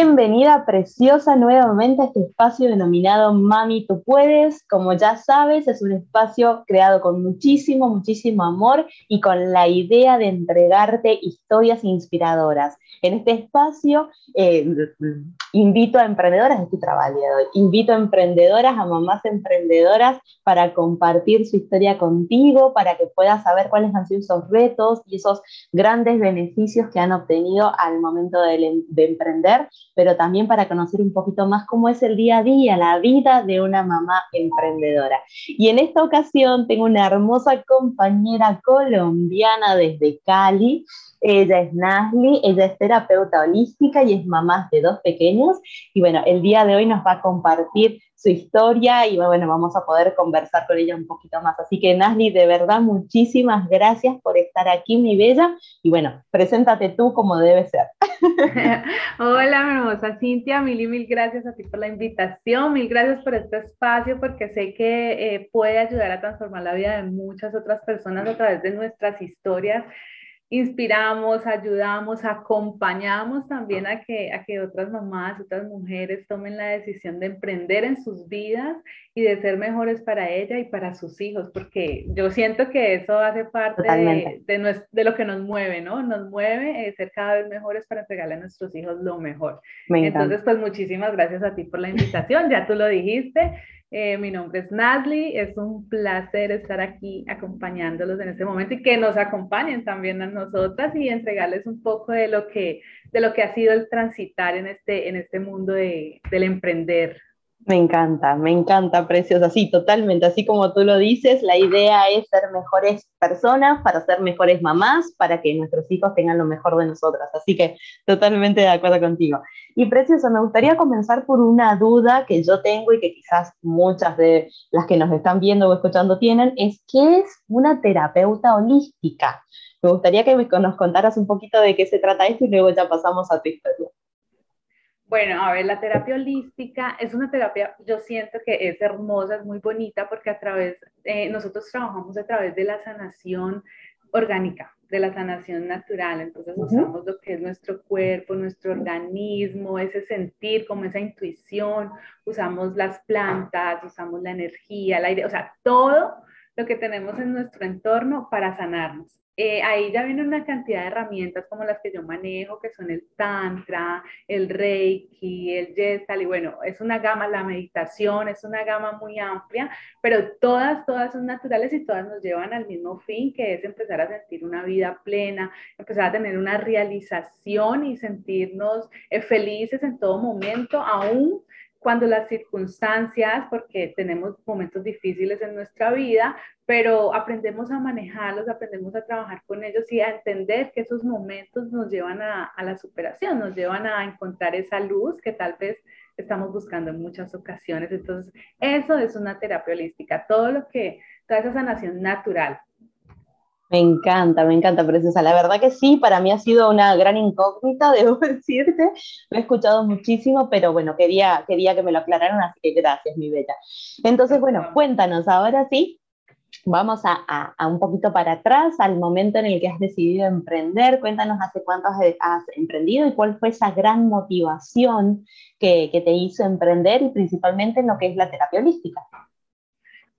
Bienvenida preciosa nuevamente a este espacio denominado Mami, tú puedes. Como ya sabes, es un espacio creado con muchísimo, muchísimo amor y con la idea de entregarte historias inspiradoras. En este espacio eh, invito a emprendedoras, estoy trabajo invito a emprendedoras, a mamás emprendedoras para compartir su historia contigo, para que puedas saber cuáles han sido esos retos y esos grandes beneficios que han obtenido al momento de emprender, pero también para conocer un poquito más cómo es el día a día, la vida de una mamá emprendedora. Y en esta ocasión tengo una hermosa compañera colombiana desde Cali, ella es Nasli, ella es terapeuta holística y es mamá de dos pequeños. Y bueno, el día de hoy nos va a compartir su historia y bueno, vamos a poder conversar con ella un poquito más. Así que Nasli, de verdad, muchísimas gracias por estar aquí, mi bella. Y bueno, preséntate tú como debe ser. Hola, hermosa Cintia, mil y mil gracias a ti por la invitación, mil gracias por este espacio porque sé que eh, puede ayudar a transformar la vida de muchas otras personas a través de nuestras historias inspiramos, ayudamos, acompañamos también a que, a que otras mamás, otras mujeres tomen la decisión de emprender en sus vidas y de ser mejores para ella y para sus hijos, porque yo siento que eso hace parte de, de, de, lo que nos mueve, ¿no? Nos mueve ser cada vez mejores para entregarle a nuestros hijos lo mejor. Entonces, pues muchísimas gracias a ti por la invitación, ya tú lo dijiste. Eh, mi nombre es Nadly, es un placer estar aquí acompañándolos en este momento y que nos acompañen también a nosotras y entregarles un poco de lo que, de lo que ha sido el transitar en este, en este mundo de, del emprender. Me encanta, me encanta, preciosa. Sí, totalmente. Así como tú lo dices, la idea es ser mejores personas, para ser mejores mamás, para que nuestros hijos tengan lo mejor de nosotras. Así que totalmente de acuerdo contigo. Y preciosa, me gustaría comenzar por una duda que yo tengo y que quizás muchas de las que nos están viendo o escuchando tienen, es ¿qué es una terapeuta holística? Me gustaría que nos contaras un poquito de qué se trata esto y luego ya pasamos a tu historia. Bueno, a ver, la terapia holística es una terapia, yo siento que es hermosa, es muy bonita porque a través, eh, nosotros trabajamos a través de la sanación orgánica, de la sanación natural. Entonces usamos lo que es nuestro cuerpo, nuestro organismo, ese sentir, como esa intuición, usamos las plantas, usamos la energía, el aire, o sea, todo lo que tenemos en nuestro entorno para sanarnos. Eh, ahí ya viene una cantidad de herramientas como las que yo manejo, que son el Tantra, el Reiki, el Gestal, y bueno, es una gama, la meditación es una gama muy amplia, pero todas, todas son naturales y todas nos llevan al mismo fin, que es empezar a sentir una vida plena, empezar a tener una realización y sentirnos eh, felices en todo momento, aún cuando las circunstancias, porque tenemos momentos difíciles en nuestra vida, pero aprendemos a manejarlos, aprendemos a trabajar con ellos y a entender que esos momentos nos llevan a, a la superación, nos llevan a encontrar esa luz que tal vez estamos buscando en muchas ocasiones. Entonces, eso es una terapia holística, todo lo que, toda esa sanación natural, me encanta, me encanta, preciosa. La verdad que sí, para mí ha sido una gran incógnita, debo decirte. Lo he escuchado muchísimo, pero bueno, quería, quería que me lo aclararan, así que gracias, mi bella. Entonces, bueno, cuéntanos, ahora sí, vamos a, a, un poquito para atrás, al momento en el que has decidido emprender. Cuéntanos hace cuánto has, has emprendido y cuál fue esa gran motivación que, que te hizo emprender y principalmente en lo que es la terapia holística.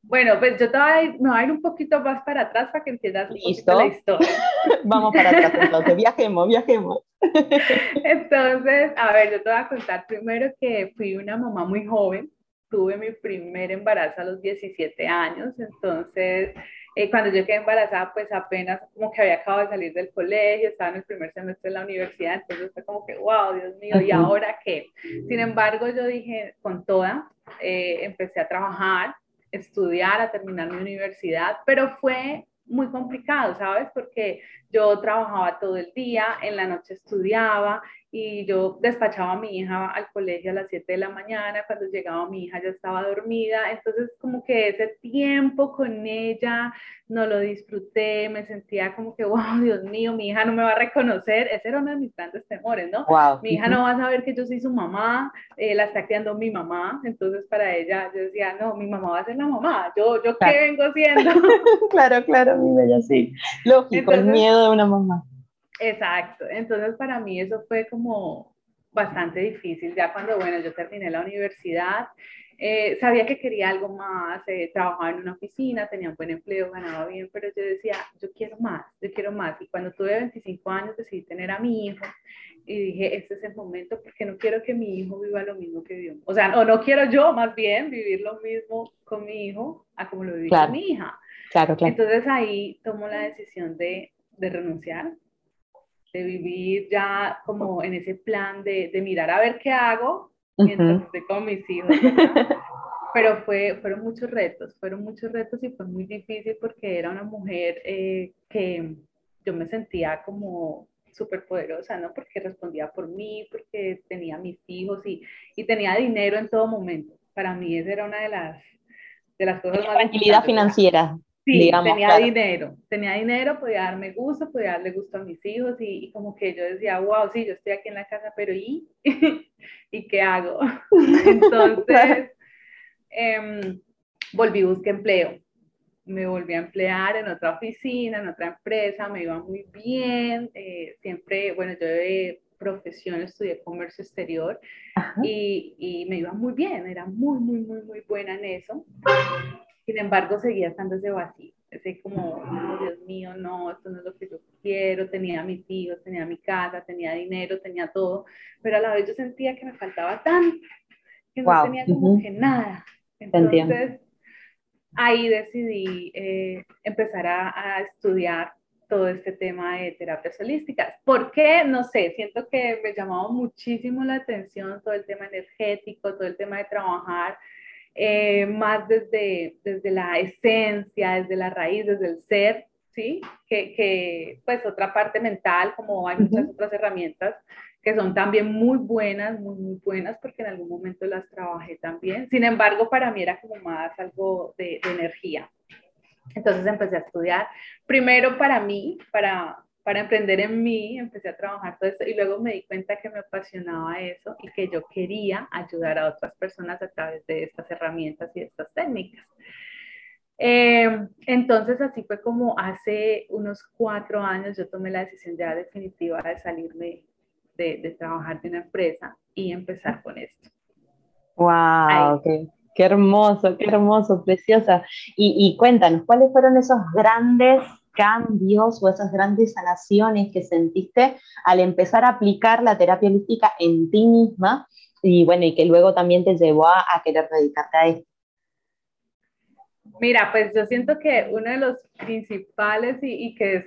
Bueno, pues yo te voy a ir, me voy a ir un poquito más para atrás para que entiendas ¿Listo? la historia. Vamos para atrás entonces, viajemos, viajemos. Entonces, a ver, yo te voy a contar primero que fui una mamá muy joven, tuve mi primer embarazo a los 17 años, entonces eh, cuando yo quedé embarazada, pues apenas como que había acabado de salir del colegio, estaba en el primer semestre de la universidad, entonces fue como que, wow, Dios mío, ¿y ahora qué? Sin embargo, yo dije, con toda, eh, empecé a trabajar, estudiar, a terminar mi universidad, pero fue muy complicado, ¿sabes? Porque yo trabajaba todo el día, en la noche estudiaba y yo despachaba a mi hija al colegio a las 7 de la mañana, cuando llegaba mi hija ya estaba dormida, entonces como que ese tiempo con ella no lo disfruté, me sentía como que, wow, Dios mío, mi hija no me va a reconocer, ese era uno de mis grandes temores, ¿no? Mi hija no va a saber que yo soy su mamá, eh, la está criando mi mamá, entonces para ella yo decía, no, mi mamá va a ser la mamá, yo, yo qué vengo siendo. claro, claro, mi bella, sí, lógico, el miedo de una mamá. Exacto, entonces para mí eso fue como bastante difícil, ya cuando, bueno, yo terminé la universidad, eh, sabía que quería algo más, eh, trabajaba en una oficina, tenía un buen empleo, ganaba bien, pero yo decía, yo quiero más, yo quiero más. Y cuando tuve 25 años decidí tener a mi hijo y dije, este es el momento porque no quiero que mi hijo viva lo mismo que yo. O sea, o no quiero yo más bien vivir lo mismo con mi hijo a como lo viví con mi hija. Claro, claro. Entonces ahí tomo la decisión de, de renunciar de vivir ya como en ese plan de, de mirar a ver qué hago mientras estoy con mis hijos. Pero fue, fueron muchos retos, fueron muchos retos y fue muy difícil porque era una mujer eh, que yo me sentía como súper poderosa, ¿no? Porque respondía por mí, porque tenía mis hijos y, y, tenía dinero en todo momento. Para mí esa era una de las, de las cosas más... Tranquilidad financiera. Sí, tenía dinero, tenía dinero, podía darme gusto, podía darle gusto a mis hijos y, como que yo decía, wow, sí, yo estoy aquí en la casa, pero ¿y? ¿Y qué hago? Entonces, em, volví, busqué empleo. Me volví a emplear en otra oficina, en otra empresa, me iba muy bien. Eh, siempre, bueno, yo de profesión estudié comercio exterior y, y me iba muy bien, era muy, muy, muy, muy buena en eso. Sin embargo, seguía estando ese vacío, ese como, oh, Dios mío, no, esto no es lo que yo quiero, tenía mis hijos, tenía mi casa, tenía dinero, tenía todo, pero a la vez yo sentía que me faltaba tanto, que no tenía como que nada. Entonces, ahí decidí eh, empezar a, a estudiar todo este tema de terapias holísticas. ¿Por qué? No sé, siento que me llamaba muchísimo la atención todo el tema energético, todo el tema de trabajar eh, más desde, desde la esencia, desde la raíz, desde el ser, ¿sí? Que, que pues otra parte mental, como hay muchas otras herramientas que son también muy buenas, muy, muy buenas, porque en algún momento las trabajé también. Sin embargo, para mí era como más algo de, de energía. Entonces empecé a estudiar, primero para mí, para, para emprender en mí, empecé a trabajar todo esto y luego me di cuenta que me apasionaba eso y que yo quería ayudar a otras personas a través de estas herramientas y estas técnicas. Eh, entonces así fue como hace unos cuatro años yo tomé la decisión ya definitiva de salirme de, de trabajar de una empresa y empezar con esto. ¡Wow! Qué, qué, hermoso, qué hermoso, preciosa. Y, y cuéntanos, ¿cuáles fueron esos grandes cambios o esas grandes sanaciones que sentiste al empezar a aplicar la terapia holística en ti misma y bueno, y que luego también te llevó a, querer dedicarte a esto? Mira, pues yo siento que uno de los principales y, que es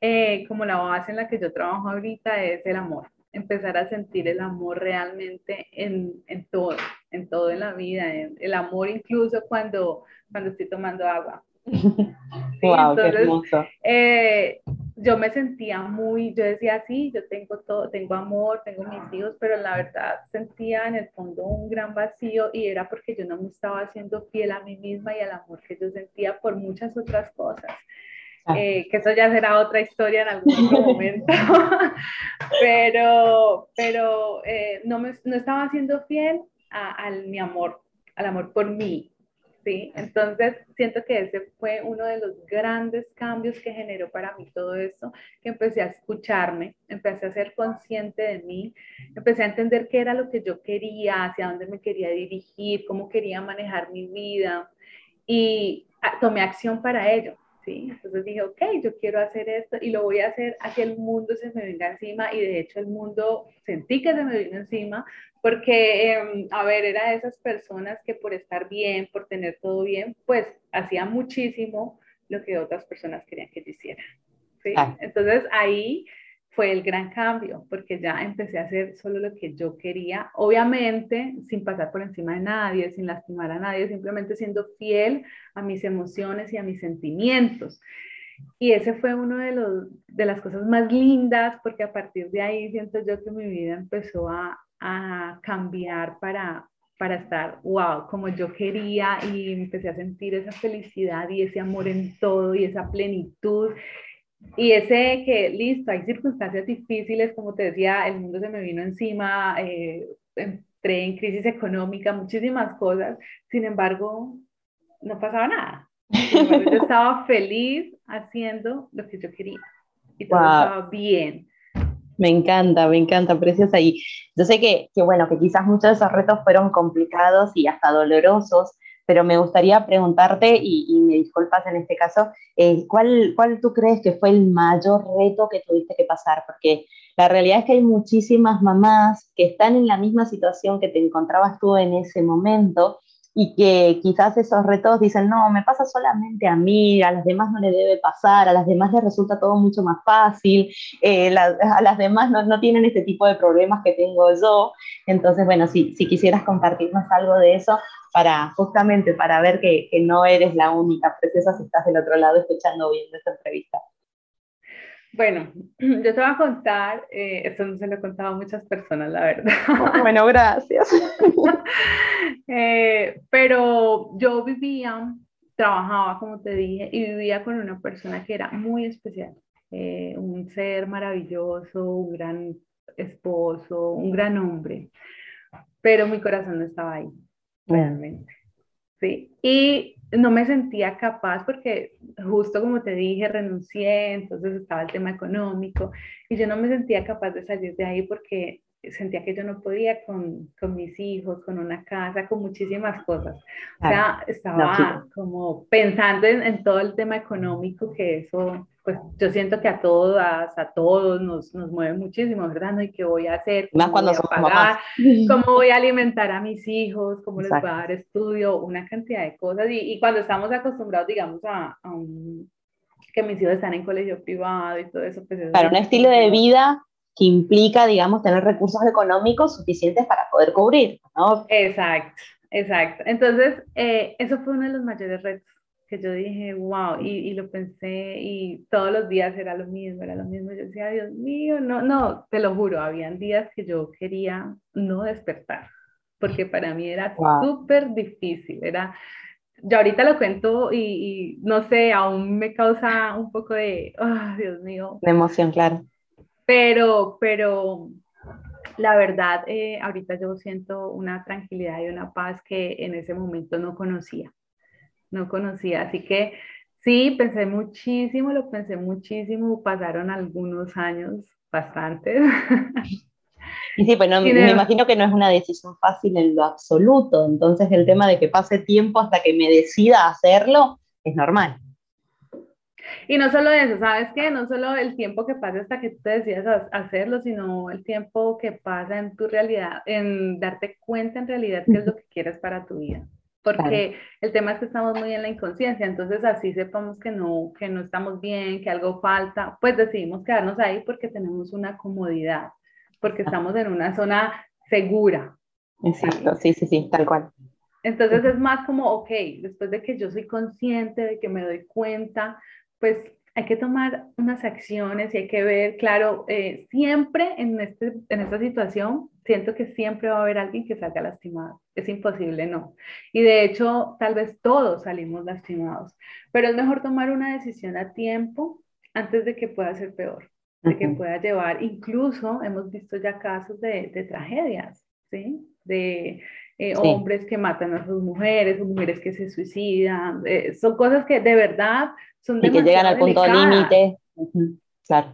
eh, como la base en la que yo trabajo ahorita es el amor. Empezar a sentir el amor realmente en, en todo, en todo en la vida, el amor incluso cuando, cuando estoy tomando agua, wow, qué hermoso. Eh, yo me sentía muy, yo decía, sí, yo tengo todo, tengo amor, tengo mis hijos, pero la verdad sentía en el fondo un gran vacío y era porque yo no me estaba haciendo fiel a mí misma y al amor que yo sentía por muchas otras cosas. Ah. Eh, que eso ya será otra historia en algún momento, pero, pero eh, no, me, no estaba haciendo fiel a, a mi amor, al amor por mí, ¿sí? Entonces, siento que ese fue uno de los grandes cambios que generó para mí todo esto, que empecé a escucharme, empecé a ser consciente de mí, empecé a entender qué era lo que yo quería, hacia dónde me quería dirigir, cómo quería manejar mi vida y tomé acción para ello. ¿Sí? Entonces dije, ok, yo quiero hacer esto y lo voy a hacer a que el mundo se me venga encima y de hecho el mundo sentí que se me vino encima porque, em, a ver, era de esas personas que por estar bien, por tener todo bien, pues hacía muchísimo lo que otras personas querían que yo hiciera. ¿sí? Entonces ahí fue el gran cambio, porque ya empecé a hacer solo lo que yo quería, obviamente sin pasar por encima de nadie, sin lastimar a nadie, simplemente siendo fiel a mis emociones y a mis sentimientos. Y ese fue uno de, los, de las cosas más lindas, porque a partir de ahí siento yo que mi vida empezó a, a cambiar para, para estar, wow, como yo quería y empecé a sentir esa felicidad y ese amor en todo y esa plenitud. Y ese que, listo, hay circunstancias difíciles, como te decía, el mundo se me vino encima, eh, entré en crisis económica, muchísimas cosas, sin embargo, no pasaba nada. yo estaba feliz haciendo lo que yo quería y todo estaba bien. Me encanta, me encanta, preciosa. Y yo sé que, que, bueno, que quizás muchos de esos retos fueron complicados y hasta dolorosos, pero me gustaría preguntarte, y, me disculpas en este caso, eh, ¿cuál, ¿cuál tú crees que fue el mayor reto que tuviste que pasar? Porque la realidad es que hay muchísimas mamás que están en la misma situación que te encontrabas tú en ese momento y que quizás esos retos dicen, no, me pasa solamente a mí, a las demás no le debe pasar, a las demás les resulta todo mucho más fácil, eh, a las demás no, no, tienen este tipo de problemas que tengo yo. Entonces, bueno, si, si quisieras compartirnos algo de eso, para justamente para ver que, que no eres la única preciosa si estás del otro lado escuchando o viendo esta entrevista. Bueno, yo te voy a contar, eh, esto no se lo he contado a muchas personas, la verdad. Bueno, gracias. Eh, pero yo vivía, trabajaba, como te dije, y vivía con una persona que era muy especial, eh, un ser maravilloso, un gran esposo, un gran hombre, pero mi corazón no estaba ahí, realmente. Sí, y no me sentía capaz porque justo como te dije, renuncié, entonces estaba el tema económico y yo no me sentía capaz de salir de ahí porque sentía que yo no podía con, con mis hijos, con una casa, con muchísimas cosas. O sea, estaba como pensando en, en, todo el tema económico, que eso pues yo siento que a todas, a todos nos, nos mueve muchísimo, ¿verdad? ¿No? ¿Y qué voy a hacer? Más cuando voy a pagar? ¿Cómo voy a alimentar a mis hijos? ¿Cómo les voy a dar estudio? Una cantidad de cosas. Y, y cuando estamos acostumbrados, digamos, a, a un, que mis hijos están en colegio privado y todo eso. Pues Para un estilo de vida que implica, digamos, tener recursos económicos suficientes para poder cubrir, ¿no? Exacto, exacto. Entonces, eh, eso fue uno de los mayores retos que yo dije, wow, y, y, lo pensé y todos los días era lo mismo, era lo mismo. Yo decía, Dios mío, no, no, te lo juro, habían días que yo quería no despertar, porque para mí era súper difícil, era, yo ahorita lo cuento y, y, no sé, aún me causa un poco de, oh, Dios mío. De emoción, claro. Pero, pero la verdad, eh, ahorita yo siento una tranquilidad y una paz que en ese momento no conocía no conocía. Así que sí, pensé muchísimo, lo pensé muchísimo, pasaron algunos años, bastantes. Y sí, pues me imagino que no es una decisión fácil en lo absoluto, entonces el tema de que pase tiempo hasta que me decida hacerlo es normal. Y no solo eso, ¿sabes qué? No solo el tiempo que pasa hasta que tú te decidas hacerlo, sino el tiempo que pasa en tu realidad, en darte cuenta en realidad qué es lo que quieres para tu vida porque el tema es que estamos muy en la inconsciencia, entonces así sepamos que no, que no estamos bien, que algo falta, pues decidimos quedarnos ahí porque tenemos una comodidad, porque estamos en una zona segura. Exacto, sí, sí, sí, tal cual. Entonces es más como, ok, después de que yo soy consciente, de que me doy cuenta, pues hay que tomar unas acciones y hay que ver, claro, eh, siempre en, este, en esta situación, siento que siempre va a haber alguien que salga lastimado. Es imposible, no. Y de hecho, tal vez todos salimos lastimados, pero es mejor tomar una decisión a tiempo antes de que pueda ser peor, de que pueda llevar, incluso hemos visto ya casos de, de tragedias, ¿sí? De eh, hombres que matan a sus mujeres, mujeres que se suicidan, eh, son cosas que de verdad son y que llegan al punto límite. Claro.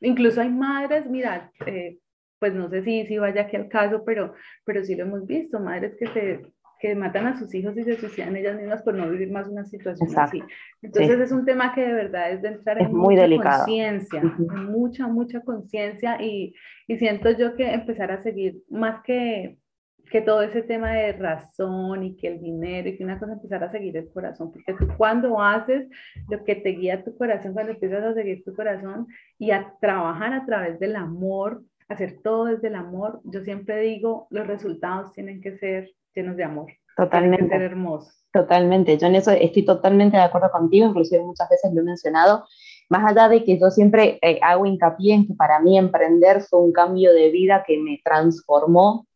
Incluso hay madres, mira, eh, pues no sé si, si vaya aquí al caso, pero, pero sí lo hemos visto, madres que se que matan a sus hijos y se suicidan ellas mismas por no vivir más una situación así. Entonces es un tema que de verdad es de entrar en mucha conciencia, mucha, mucha conciencia y, y siento yo que empezar a seguir más que que todo ese tema de razón y que el dinero y que una cosa empezar a seguir el corazón, porque tú cuando haces lo que te guía tu corazón, cuando empiezas a seguir tu corazón y a trabajar a través del amor, hacer todo desde el amor, yo siempre digo, los resultados tienen que ser llenos de amor. Totalmente. ser hermoso. Totalmente, yo en eso estoy totalmente de acuerdo contigo, inclusive muchas veces lo he mencionado, más allá de que yo siempre eh, hago hincapié en que para mí emprender fue un cambio de vida que me transformó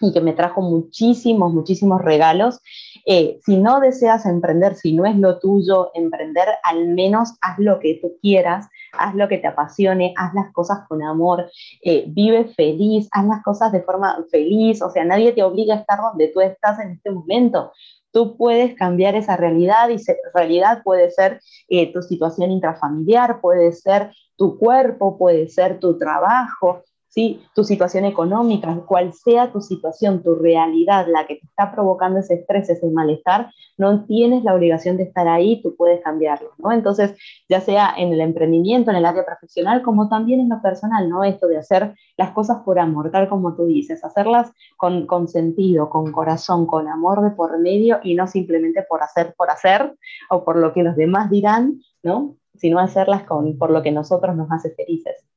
y que me trajo muchísimos, muchísimos regalos. Eh, si no deseas emprender, si no es lo tuyo emprender, al menos haz lo que tú quieras, haz lo que te apasione, haz las cosas con amor, eh, vive feliz, haz las cosas de forma feliz, o sea, nadie te obliga a estar donde tú estás en este momento. Tú puedes cambiar esa realidad y esa realidad puede ser eh, tu situación intrafamiliar, puede ser tu cuerpo, puede ser tu trabajo, ¿sí? tu situación económica, cual sea tu situación, tu realidad, la que te está provocando ese estrés, ese malestar, no tienes la obligación de estar ahí, tú puedes cambiarlo. ¿no? Entonces, ya sea en el emprendimiento, en el área profesional, como también en lo personal, ¿no? esto de hacer las cosas por amor, tal como tú dices, hacerlas con, con sentido, con corazón, con amor de por medio y no simplemente por hacer por hacer o por lo que los demás dirán, ¿no? sino hacerlas con, por lo que nosotros nos hace felices.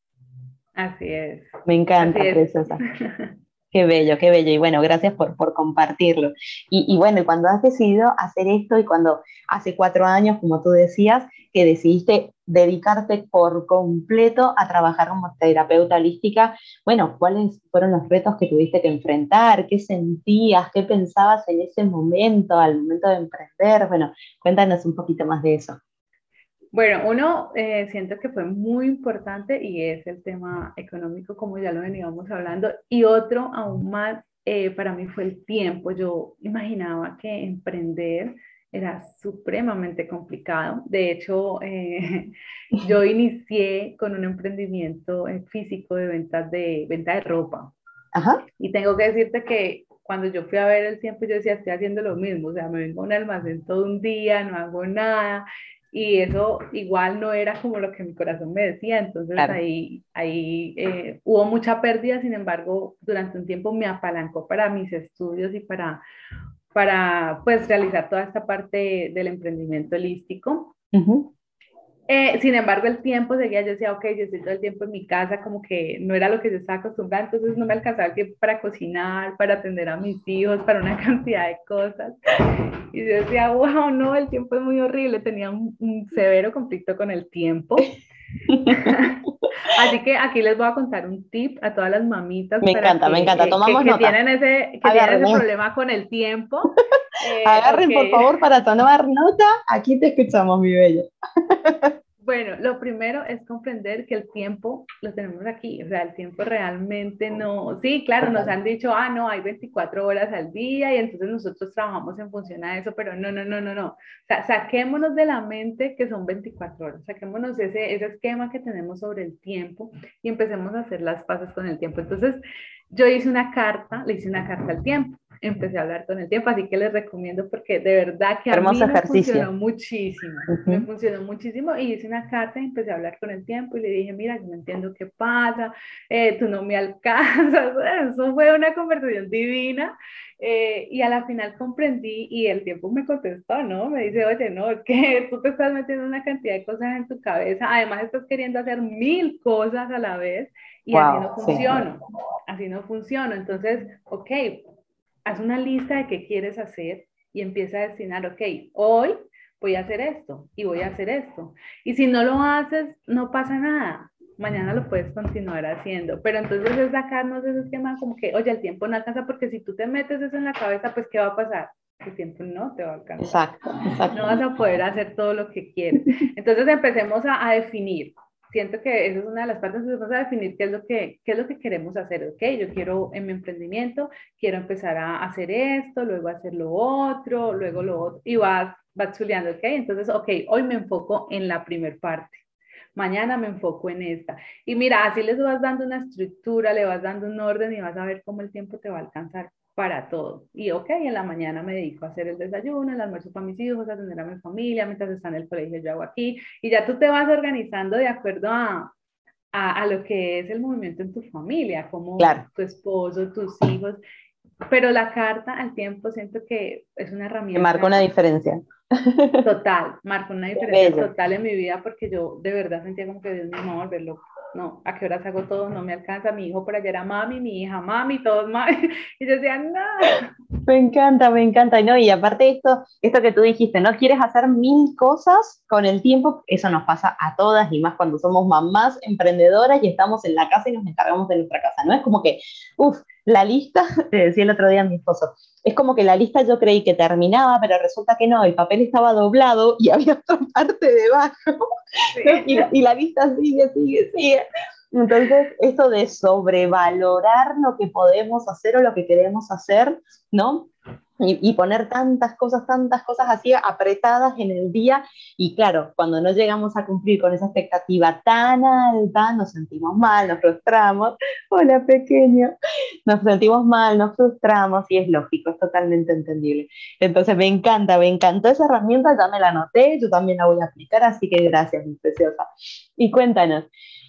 Así es. Me encanta, preciosa. Qué bello, qué bello. Y bueno, gracias por, por compartirlo. Y, y, bueno, cuando has decidido hacer esto y cuando hace cuatro años, como tú decías, que decidiste dedicarte por completo a trabajar como terapeuta holística, bueno, ¿cuáles fueron los retos que tuviste que enfrentar? ¿Qué sentías? ¿Qué pensabas en ese momento, al momento de emprender? Bueno, cuéntanos un poquito más de eso. Bueno, uno eh, siento que fue muy importante y es el tema económico, como ya lo veníamos hablando, y otro aún más eh, para mí fue el tiempo. Yo imaginaba que emprender era supremamente complicado. De hecho, eh, yo inicié con un emprendimiento físico de ventas de venta de ropa. Ajá. Y tengo que decirte que cuando yo fui a ver el tiempo, yo decía, estoy haciendo lo mismo, o sea, me vengo a un almacén todo un día, no hago nada, y eso igual no era como lo que mi corazón me decía, entonces ahí, ahí eh, hubo mucha pérdida, sin embargo, durante un tiempo me apalancó para mis estudios y para, para pues realizar toda esta parte del emprendimiento holístico. Eh, sin embargo, el tiempo seguía, yo decía, ok, yo estoy todo el tiempo en mi casa, como que no era lo que yo estaba acostumbrada, entonces no me alcanzaba el tiempo para cocinar, para atender a mis hijos, para una cantidad de cosas. Y yo decía, wow, no, el tiempo es muy horrible, tenía un, severo conflicto con el tiempo. Así que aquí les voy a contar un tip a todas las mamitas. Me encanta, me encanta, tomamos que, tienen ese, que tienen ese problema con el tiempo. Eh, Agarren, por favor, para tomar nota. Aquí te escuchamos, mi bello. Bueno, lo primero es comprender que el tiempo lo tenemos aquí, o sea, el tiempo realmente no, sí, claro, nos han dicho, ah, no, hay 24 horas al día y entonces nosotros trabajamos en función a eso, pero no, no, no, no, no, o sea, saquémonos de la mente que son 24 horas, saquémonos ese, ese esquema que tenemos sobre el tiempo y empecemos a hacer las paces con el tiempo. Entonces, yo hice una carta, le hice una carta al tiempo empecé a hablar con el tiempo, así que les recomiendo porque de verdad que a mí me funcionó muchísimo, me funcionó muchísimo y hice una carta y empecé a hablar con el tiempo y le dije, mira, yo no entiendo qué pasa, eh, tú no me alcanzas, eso fue una conversación divina eh, y a la final comprendí y el tiempo me contestó, ¿no? Me dice, oye, no, es que tú te estás metiendo una cantidad de cosas en tu cabeza, además estás queriendo hacer mil cosas a la vez y así no funciona, así no funciona, entonces, ok, haz una lista de qué quieres hacer y empieza a destinar, ok, hoy voy a hacer esto y voy a hacer esto. Y si no lo haces, no pasa nada. Mañana lo puedes continuar haciendo. Pero entonces es sacarnos ese esquema como que, oye, el tiempo no alcanza porque si tú te metes eso en la cabeza, pues ¿qué va a pasar? El tiempo no te va a alcanzar. Exacto, exacto. No vas a poder hacer todo lo que quieres. Entonces empecemos a, a definir siento que esa es una de las partes que vamos a definir qué es lo que, qué es lo que queremos hacer. Ok, yo quiero en mi emprendimiento, quiero empezar a hacer esto, luego hacer lo otro, luego lo otro, y vas, vas chuleando, ok. Entonces, ok, hoy me enfoco en la primer parte. Mañana me enfoco en esta. Y mira, así les vas dando una estructura, le vas dando un orden y vas a ver cómo el tiempo te va a alcanzar para todo. Y ok, en la mañana me dedico a hacer el desayuno, el almuerzo para mis hijos, atender a mi familia, mientras están en el colegio yo hago aquí, y ya tú te vas organizando de acuerdo a, a, lo que es el movimiento en tu familia, como tu esposo, tus hijos. Pero la carta al tiempo siento que es una herramienta. Que marca una diferencia. Total, marca una diferencia total en mi vida porque yo de verdad sentía como que Dios me iba a volver loco. No, ¿a qué horas hago todo? No me alcanza, mi hijo por allá era mami, mi hija mami, todos mami, y yo decía, no. Me encanta, me encanta, ¿no? Y aparte esto, esto que tú dijiste, ¿no? Quieres hacer mil cosas con el tiempo, eso nos pasa a todas y más cuando somos mamás emprendedoras y estamos en la casa y nos encargamos de nuestra casa, ¿no? Es como que, uff, la lista, te decía el otro día a mi esposo, es como que la lista yo creí que terminaba, pero resulta que no, el papel estaba doblado y había otra parte debajo. Y, y, la lista sigue, sigue, sigue. Entonces, esto de sobrevalorar lo que podemos hacer o lo que queremos hacer, ¿no? Y, poner tantas cosas, tantas cosas así apretadas en el día. Y claro, cuando no llegamos a cumplir con esa expectativa tan alta, nos sentimos mal, nos frustramos. Hola, pequeño. Nos sentimos mal, nos frustramos y es lógico, es totalmente entendible. Entonces, me encanta, me encantó esa herramienta, ya me la anoté, yo también la voy a aplicar, así que gracias, mi preciosa. Y cuéntanos.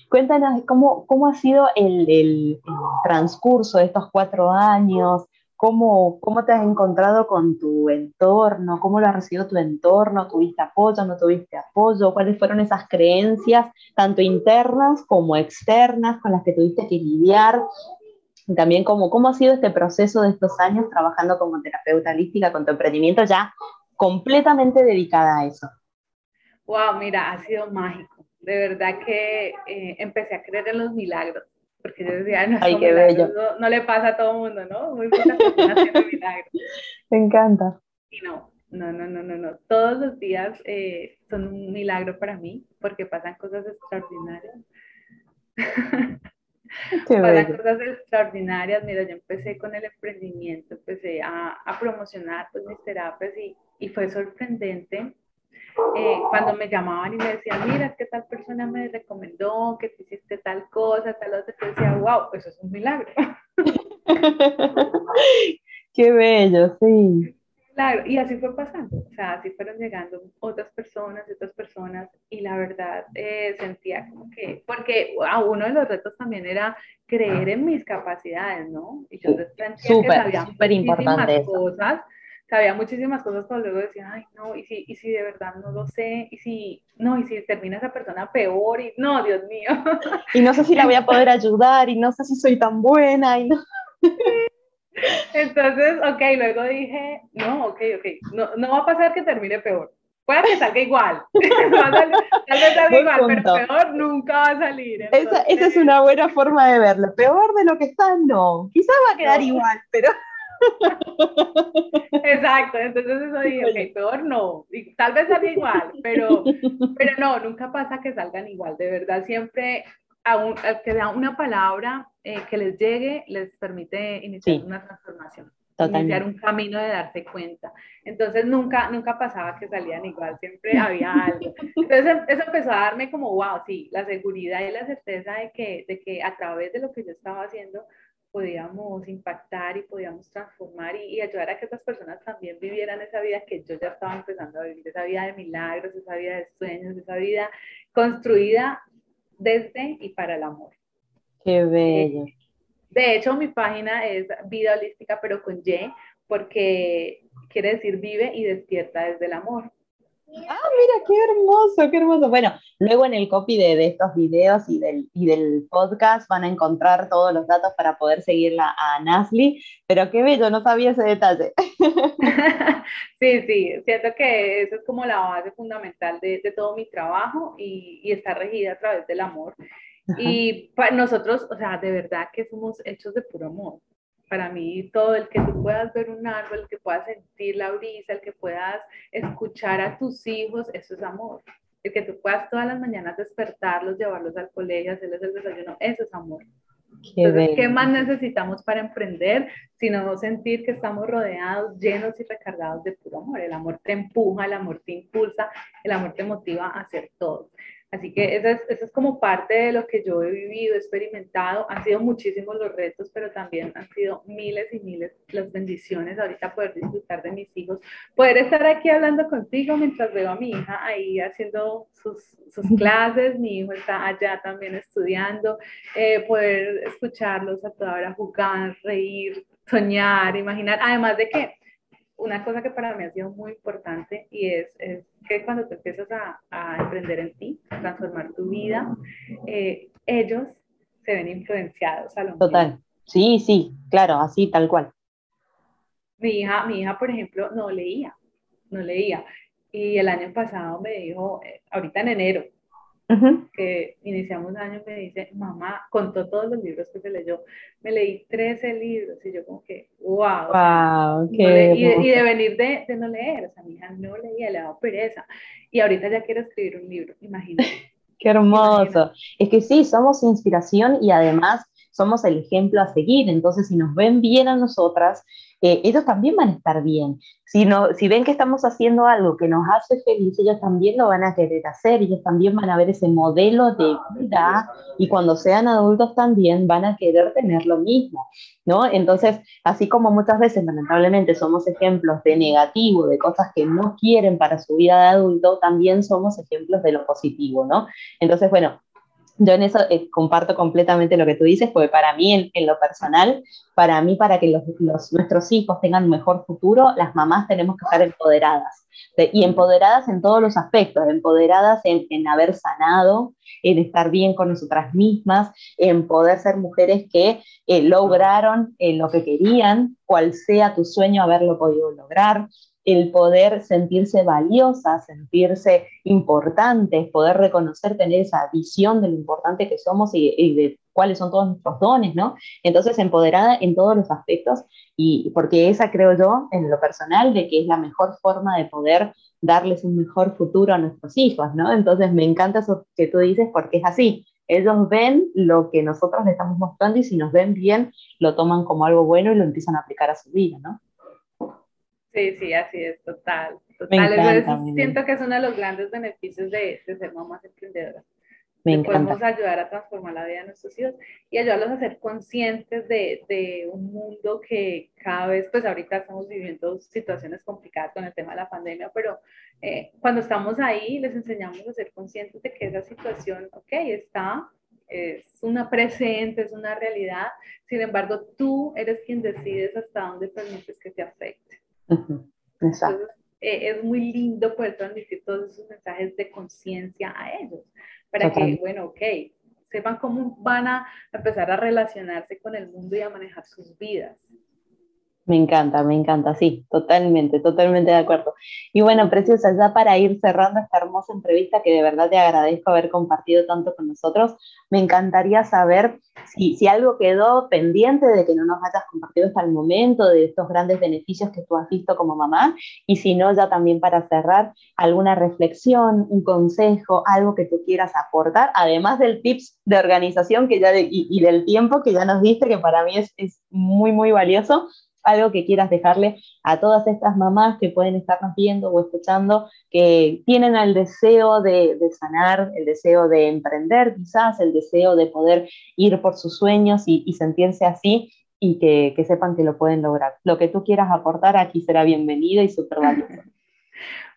Cuéntanos cómo, cómo ha sido el, el transcurso de estos cuatro años, ¿Cómo, ¿Cómo te has encontrado con tu entorno? ¿Cómo lo ha recibido tu entorno? ¿Tuviste apoyo? ¿No tuviste apoyo? ¿Cuáles fueron esas creencias, tanto internas como externas, con las que tuviste que lidiar? También cómo, cómo ha sido este proceso de estos años trabajando como terapeuta holística con tu emprendimiento ya completamente dedicada a eso. Wow, mira, ha sido mágico. De verdad que eh, empecé a creer en los milagros porque yo decía, no, Ay, qué bello. No, le pasa a todo el mundo, ¿no? Muy pocas personas tienen milagros. Me encanta. Y no, no, no, no, no, no. Todos los días eh, son un milagro para mí porque pasan cosas extraordinarias. Pasan cosas extraordinarias. Mira, yo empecé con el emprendimiento, empecé a, a promocionar pues, mis terapias y, y fue sorprendente eh, cuando me llamaban y me decían, mira, es que tal persona me recomendó que te hiciste tal cosa, tal otra, yo decía, wow, eso es un milagro. Qué bello, sí. Claro, y así fue pasando, o sea, así fueron llegando otras personas, otras personas, y la verdad eh, sentía como que, porque a uno de los retos también era creer en mis capacidades, ¿no? Y yo sentía súper, que sabía súper importante cosas, sabía muchísimas cosas, pero luego decía, ay, no, y si, y si de verdad no lo sé, y si, no, y si termina esa persona peor, y no, Dios mío. Y no sé si la voy a poder ayudar, y no sé si soy tan buena, y no. Entonces, ok, luego dije, no, ok, ok, no, no va a pasar que termine peor. Puede que salga igual, tal vez salga igual, pero peor nunca va a salir. esa, esa, es una buena forma de verlo. Peor de lo que está, no. Quizás va a quedar igual, pero... Exacto, entonces eso dije, ok, peor no, tal vez salga igual, pero, pero no, nunca pasa que salgan igual, de verdad, siempre a un, que da una palabra eh, que les llegue, les permite iniciar una transformación. Iniciar un camino de darse cuenta. Entonces nunca, nunca pasaba que salían igual, siempre había algo. Entonces eso empezó a darme como, wow, sí, la seguridad y la certeza de que, de que a través de lo que yo estaba haciendo, podíamos impactar y podíamos transformar y, ayudar a que estas personas también vivieran esa vida que yo ya estaba empezando a vivir, esa vida de milagros, esa vida de sueños, esa vida construida desde y para el amor. Qué bello. De hecho, mi página es Vida Holística, pero con Y, porque quiere decir vive y despierta desde el amor. Ah, mira, qué hermoso, qué hermoso. Bueno, luego en el copy de, estos videos y del, y del podcast van a encontrar todos los datos para poder seguirla a Nasli, pero qué bello, no sabía ese detalle. sí, sí, siento que eso es como la base fundamental de, todo mi trabajo y, y, está regida a través del amor. Y para nosotros, o sea, de verdad que somos hechos de puro amor para mí todo, el que tú puedas ver un árbol, el que puedas sentir la brisa, el que puedas escuchar a tus hijos, eso es amor. El que tú puedas todas las mañanas despertarlos, llevarlos al colegio, hacerles el desayuno, eso es amor. Qué Entonces, ¿qué más necesitamos para emprender sino sentir que estamos rodeados, llenos y recargados de puro amor? El amor te empuja, el amor te impulsa, el amor te motiva a hacer todo. Así que eso es, eso es como parte de lo que yo he vivido, experimentado. Han sido muchísimos los retos, pero también han sido miles y miles las bendiciones. Ahorita poder disfrutar de mis hijos, poder estar aquí hablando contigo mientras veo a mi hija ahí haciendo sus, sus clases, mi hijo está allá también estudiando, eh, poder escucharlos a toda hora jugar, reír, soñar, imaginar. Además de que una cosa que para mí ha sido muy importante y es, es que cuando te empiezas a, a, emprender en ti, a transformar tu vida, eh, ellos se ven influenciados a lo Total. Sí, sí, claro, así, tal cual. Mi hija, mi hija, por ejemplo, no leía, no leía. Y el año pasado me dijo, eh, ahorita en enero, que iniciamos un año, me dice, mamá, contó todos los libros que se leyó, me leí 13 libros y yo como que, wow. wow y, de, venir de, de, no leer, o sea, mi hija no leía, le daba pereza. Y ahorita ya quiere escribir un libro, imagínate. Qué hermoso. Es que sí, somos inspiración y además somos el ejemplo a seguir. Entonces, si nos ven bien a nosotras, eh, ellos también van a estar bien. Si, no, si ven que estamos haciendo algo que nos hace feliz, ellos también lo van a querer hacer, ellos también van a ver ese modelo de vida y cuando sean adultos también van a querer tener lo mismo, ¿no? Entonces, así como muchas veces lamentablemente somos ejemplos de negativo, de cosas que no quieren para su vida de adulto, también somos ejemplos de lo positivo, ¿no? Entonces, bueno, yo en eso eh, comparto completamente lo que tú dices, porque para mí, en, lo personal, para mí, para que los, nuestros hijos tengan un mejor futuro, las mamás tenemos que estar empoderadas. y empoderadas en todos los aspectos, empoderadas en, en, haber sanado, en estar bien con nosotras mismas, en poder ser mujeres que eh, lograron eh, lo que querían, cual sea tu sueño, haberlo podido lograr, el poder sentirse valiosa, sentirse importante, poder reconocer, tener esa visión de lo importante que somos y, de cuáles son todos nuestros dones, ¿no? Entonces, empoderada en todos los aspectos y porque esa creo yo, en lo personal, de que es la mejor forma de poder darles un mejor futuro a nuestros hijos, ¿no? Entonces, me encanta eso que tú dices porque es así. Ellos ven lo que nosotros les estamos mostrando y si nos ven bien, lo toman como algo bueno y lo empiezan a aplicar a su vida, ¿no? Sí, sí, así es, total. total. siento que es uno de los grandes beneficios de, de ser mamás emprendedoras. Me podemos ayudar a transformar la vida de nuestros hijos y ayudarlos a ser conscientes de, de, un mundo que cada vez, pues ahorita estamos viviendo situaciones complicadas con el tema de la pandemia, pero eh, cuando estamos ahí les enseñamos a ser conscientes de que esa situación, ok, está, es una presente, es una realidad, sin embargo tú eres quien decides hasta dónde permites que te afecte. Exacto. Eh, es muy lindo poder transmitir todos esos mensajes de conciencia a ellos, para que, bueno, ok, sepan cómo van a empezar a relacionarse con el mundo y a manejar sus vidas. Me encanta, me encanta, sí, totalmente, totalmente de acuerdo. Y bueno, Preciosa, ya para ir cerrando esta hermosa entrevista que de verdad te agradezco haber compartido tanto con nosotros, me encantaría saber si, algo quedó pendiente de que no nos hayas compartido hasta el momento, de estos grandes beneficios que tú has visto como mamá, y si no, ya también para cerrar, alguna reflexión, un consejo, algo que tú quieras aportar, además del tips de organización que ya y, del tiempo que ya nos diste, que para mí es, es muy, muy valioso algo que quieras dejarle a todas estas mamás que pueden estarnos viendo o escuchando, que tienen el deseo de, sanar, el deseo de emprender quizás, el deseo de poder ir por sus sueños y, sentirse así y que, que, sepan que lo pueden lograr. Lo que tú quieras aportar aquí será bienvenido y súper valioso.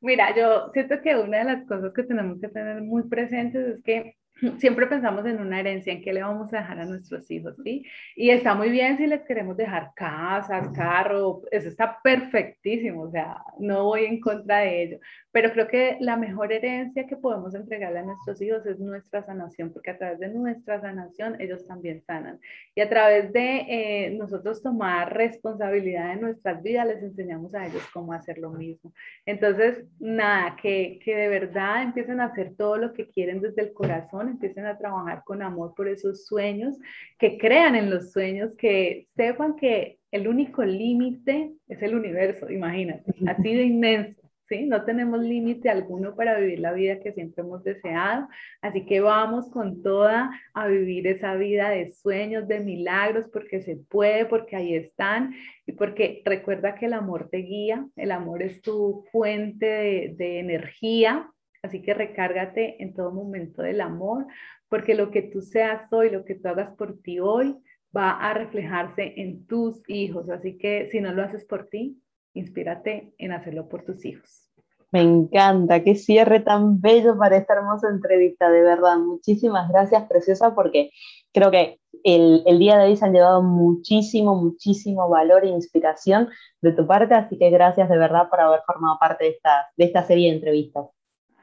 Mira, yo siento que una de las cosas que tenemos que tener muy presentes es que siempre pensamos en una herencia, en qué le vamos a dejar a nuestros hijos, ¿sí? Y está muy bien si les queremos dejar casas, carro, eso está perfectísimo, o sea, no voy en contra de ello, pero creo que la mejor herencia que podemos entregarle a nuestros hijos es nuestra sanación, porque a través de nuestra sanación ellos también sanan. Y a través de eh, nosotros tomar responsabilidad de nuestras vidas, les enseñamos a ellos cómo hacer lo mismo. Entonces, nada, que, que de verdad empiecen a hacer todo lo que quieren desde el corazón, empiecen a trabajar con amor por esos sueños, que crean en los sueños, que sepan que el único límite es el universo, imagínate, así de inmenso. ¿sí? No tenemos límite alguno para vivir la vida que siempre hemos deseado, así que vamos con toda a vivir esa vida de sueños, de milagros, porque se puede, porque ahí están y porque recuerda que el amor te guía, el amor es tu fuente de, de energía, así que recárgate en todo momento del amor, porque lo que tú seas hoy, lo que tú hagas por ti hoy, va a reflejarse en tus hijos, así que si no lo haces por ti, inspírate en hacerlo por tus hijos. Me encanta, qué cierre tan bello para esta hermosa entrevista, de verdad. Muchísimas gracias, preciosa, porque creo que el, el, día de hoy se han llevado muchísimo, muchísimo valor e inspiración de tu parte, así que gracias de verdad por haber formado parte de esta, de esta serie de entrevistas.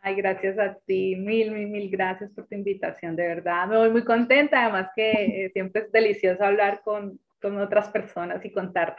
Ay, gracias a ti, mil, mil, mil gracias por tu invitación, de verdad. Me voy muy contenta, además que eh, siempre es delicioso hablar con, con otras personas y contar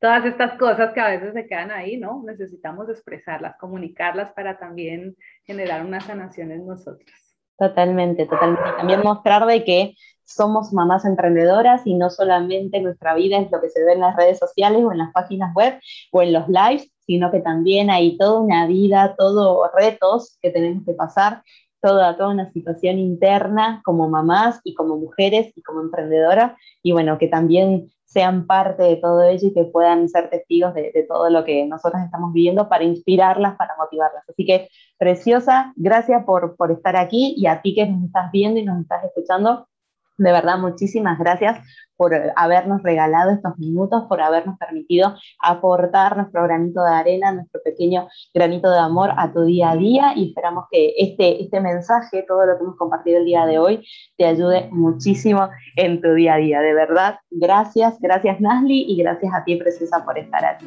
todas estas cosas que a veces se quedan ahí, ¿no? Necesitamos expresarlas, comunicarlas para también generar una sanación en nosotros. Totalmente, totalmente. También mostrar de que somos mamás emprendedoras y no solamente nuestra vida es lo que se ve en las redes sociales o en las páginas web o en los lives, sino que también hay toda una vida, todos retos que tenemos que pasar, toda, toda una situación interna como mamás y como mujeres y como emprendedoras, y bueno, que también sean parte de todo ello y que puedan ser testigos de, todo lo que nosotros estamos viviendo para inspirarlas, para motivarlas. Así que, preciosa, gracias por, por estar aquí y a ti que nos estás viendo y nos estás escuchando, de verdad, muchísimas gracias por habernos regalado estos minutos, por habernos permitido aportar nuestro granito de arena, nuestro pequeño granito de amor a tu día a día y esperamos que este, este mensaje, todo lo que hemos compartido el día de hoy, te ayude muchísimo en tu día a día. De verdad, gracias, gracias Nasli y gracias a ti, Preciosa, por estar aquí.